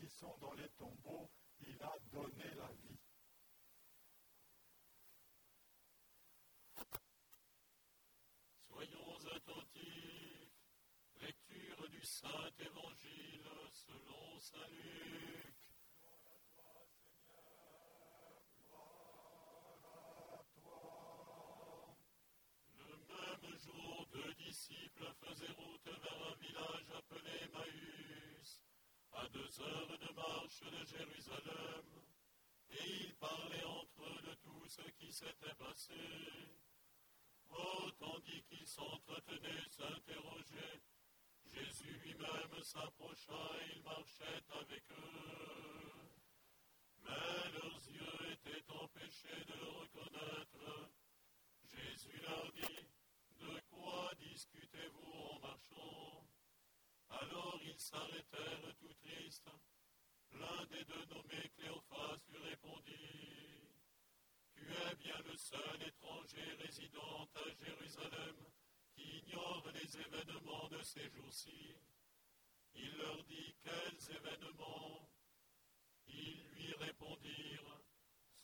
qui sont dans les tombeaux, il a donné la vie. Soyons attentifs. Lecture du Saint Évangile selon Saint Luc. Deux heures de marche de Jérusalem, et ils parlaient entre eux de tout ce qui s'était passé. Oh, tandis qu'ils s'entretenaient, s'interrogeaient, Jésus lui-même s'approcha et il marchait avec eux. Mais leurs yeux étaient empêchés de reconnaître. Jésus leur dit, discutez-vous en marchant Alors ils s'arrêtèrent tout tristes. L'un des deux nommés Cléophas lui répondit Tu es bien le seul étranger résident à Jérusalem qui ignore les événements de ces jours-ci. Il leur dit Quels événements Ils lui répondirent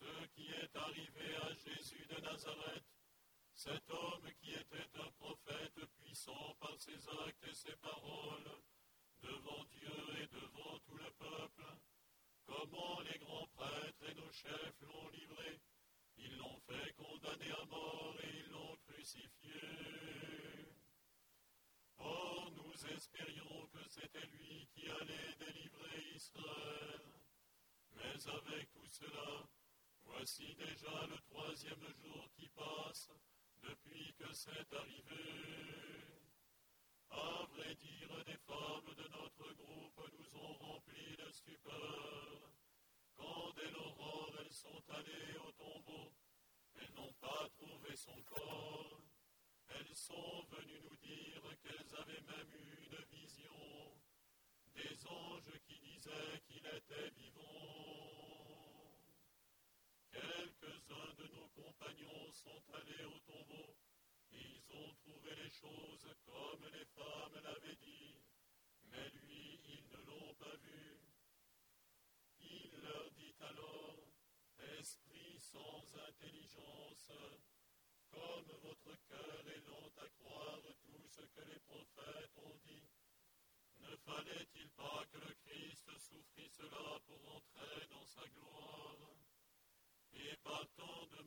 Ce qui est arrivé à Jésus de Nazareth cet homme qui était un prophète puissant par ses actes et ses paroles, devant Dieu et devant tout le peuple, les grands prêtres et nos chefs l'ont livré, ils l'ont fait condamner à mort et ils l'ont crucifié. Or, nous espérions que c'était lui qui allait délivrer Israël. Mais avec tout cela, voici déjà le troisième jour qui passe, depuis que c'est arrivé. À vrai dire, des femmes de notre groupe nous ont remplis de stupeur. Elles sont allées au tombeau, elles n'ont pas trouvé son corps. Elles sont venues nous dire qu'elles avaient même eu une vision, des anges qui disaient qu'il était vivant. Quelques-uns de nos compagnons sont allés au tombeau. Ils ont trouvé les choses comme les femmes l'avaient dit, mais lui, ils ne l'ont pas vu. Il leur dit alors, Esprit intelligence, comme votre cœur est lent à croire tout ce que les prophètes ont dit, ne fallait-il pas que le Christ souffrit cela pour entrer dans sa gloire? Et partant de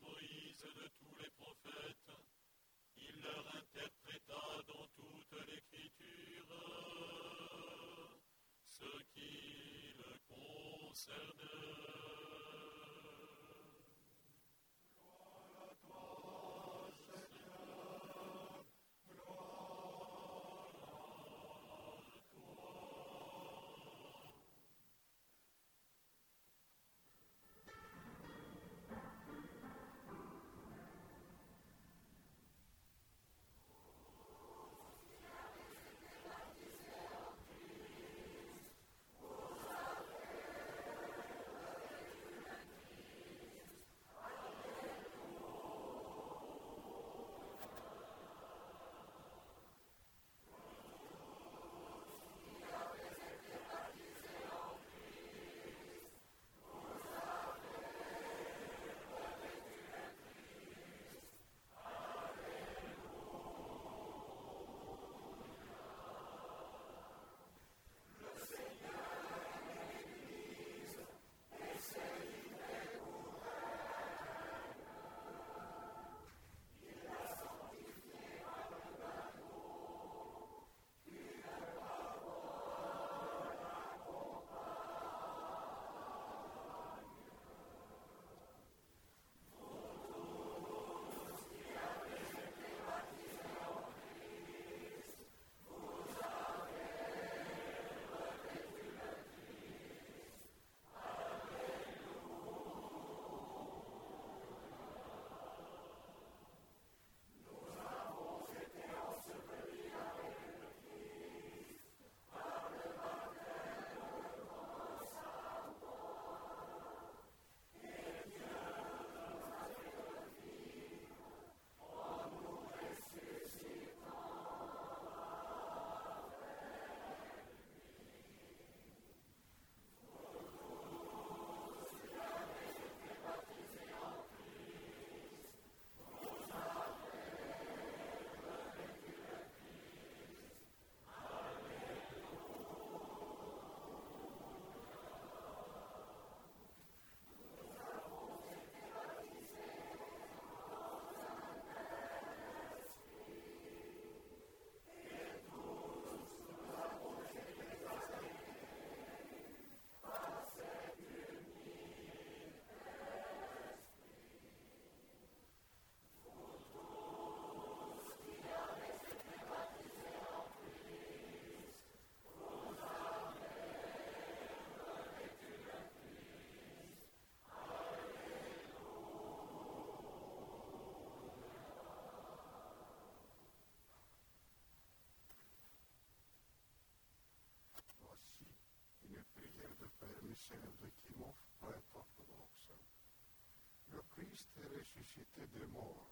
Le Christ est ressuscité des morts.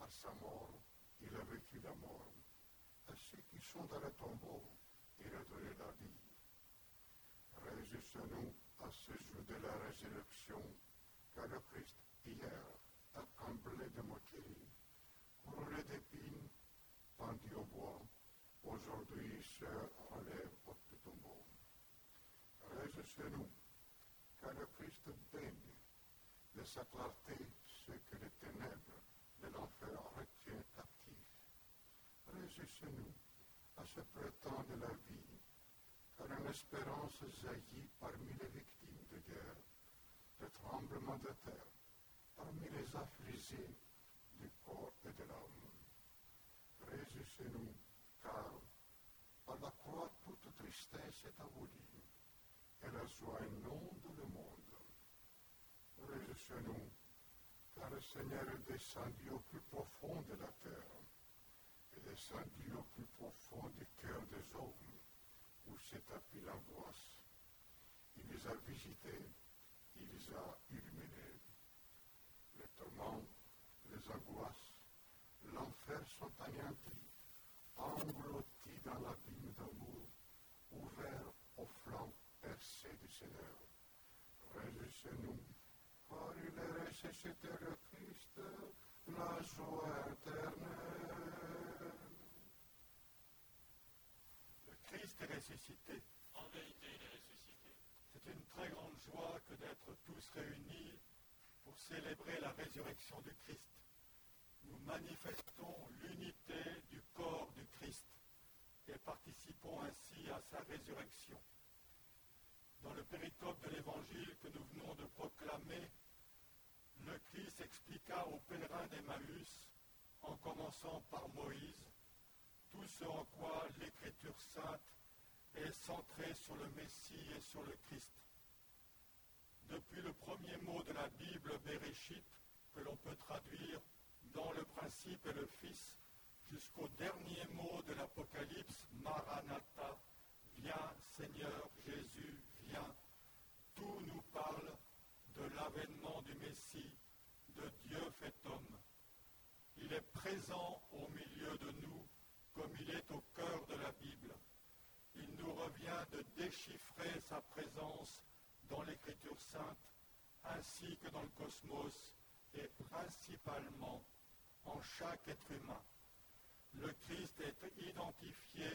À sa mort, il a vécu la mort. À ceux qui sont dans le tombeau, il a donné la vie. Réjouissons-nous à ce jour de la résurrection, car le Christ, hier, a comblé de moquerie, couronné d'épines, pendu au bois, aujourd'hui se relève au tombeau. Réjouissons-nous, car le Christ baigne de sa clarté ce que les ténèbres de l'enfer retient captif. Réjouissons-nous à ce printemps de la vie, car une espérance jaillit parmi les victimes de guerre, de tremblements de terre, parmi les affligés du corps et de l'âme. Réjouissez-nous, car par la croix toute tristesse est abolie, et la joie inonde le monde. Réjouissez-nous, car le Seigneur est descendu au plus profond de la terre, et descendu au plus profond du cœur des hommes, où s'est tapis l'angoisse. Il les a visités, il les a illuminés. Les tourments, les angoisses, l'enfer sont anéantis, engloutis dans l'abîme d'amour, ouverts au flanc percé du Seigneur. Réjouissez-nous, car il est ressuscité le Christ, la joie éternelle. Le Christ est ressuscité. En vérité, il est ressuscité. C'est une très grande joie que d'être tous réunis pour célébrer la résurrection du Christ. Nous manifestons l'unité du corps du Christ et participons ainsi à sa résurrection. Dans le péricope de l'Évangile que nous venons de proclamer, le Christ expliqua aux pèlerins d'Emmaüs, en commençant par Moïse, tout ce en quoi l'Écriture sainte est centrée sur le Messie et sur le Christ. Depuis le premier mot de la Bible, Bereshit, que l'on peut traduire dans le principe et le Fils, jusqu'au dernier mot de l'Apocalypse, Maranatha, viens Seigneur Jésus, tout nous parle de l'avènement du Messie, de Dieu fait homme. Il est présent au milieu de nous comme il est au cœur de la Bible. Il nous revient de déchiffrer sa présence dans l'Écriture sainte ainsi que dans le cosmos et principalement en chaque être humain. Le Christ est identifié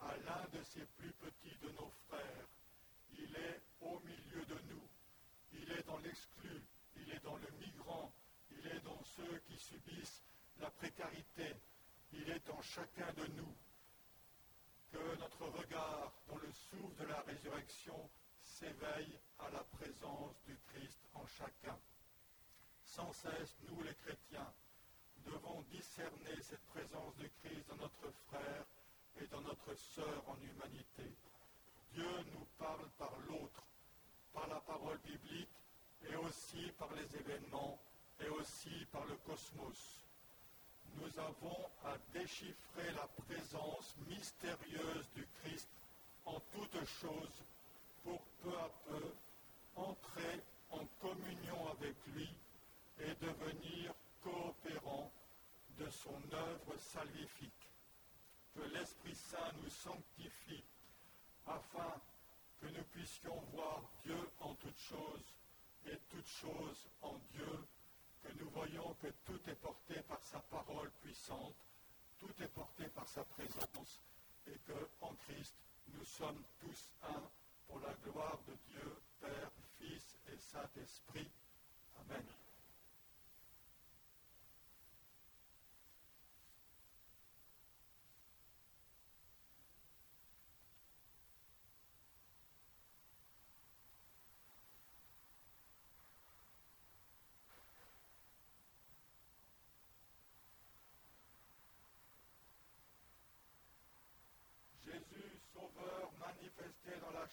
à l'un de ses plus petits de nos frères. Il est au milieu de nous. Il est dans l'exclu. Il est dans le migrant. Il est dans ceux qui subissent la précarité. Il est en chacun de nous. Que notre regard dans le souffle de la résurrection s'éveille à la présence du Christ en chacun. Sans cesse, nous les chrétiens, devons discerner cette présence du Christ dans notre frère et dans notre sœur en humanité. Dieu nous parle par l'autre, par la parole biblique et aussi par les événements et aussi par le cosmos. Nous avons à déchiffrer la présence mystérieuse du Christ en toutes choses pour peu à peu entrer en communion avec lui et devenir coopérants de son œuvre salvifique. Que l'Esprit Saint nous sanctifie afin que nous puissions voir Dieu en toutes choses et toutes choses en Dieu, que nous voyons que tout est porté par sa parole puissante, tout est porté par sa présence et que en Christ nous sommes tous un pour la gloire de Dieu, Père, Fils et Saint-Esprit. Amen.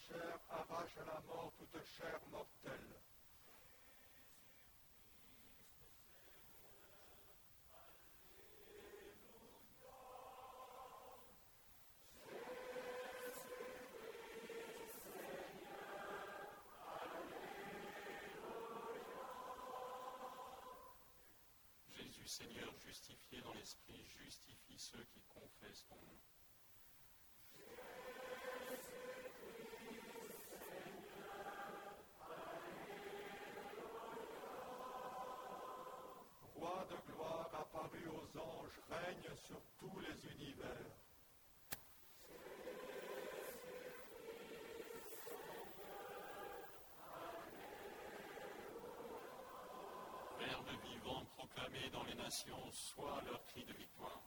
chair arrache à la mort toute chair mortelle. Jésus Seigneur, justifié dans l'esprit, justifie ceux qui confessent ton nom. Règne sur tous les univers. Verbe vivant proclamé dans les nations, soit leur cri de victoire.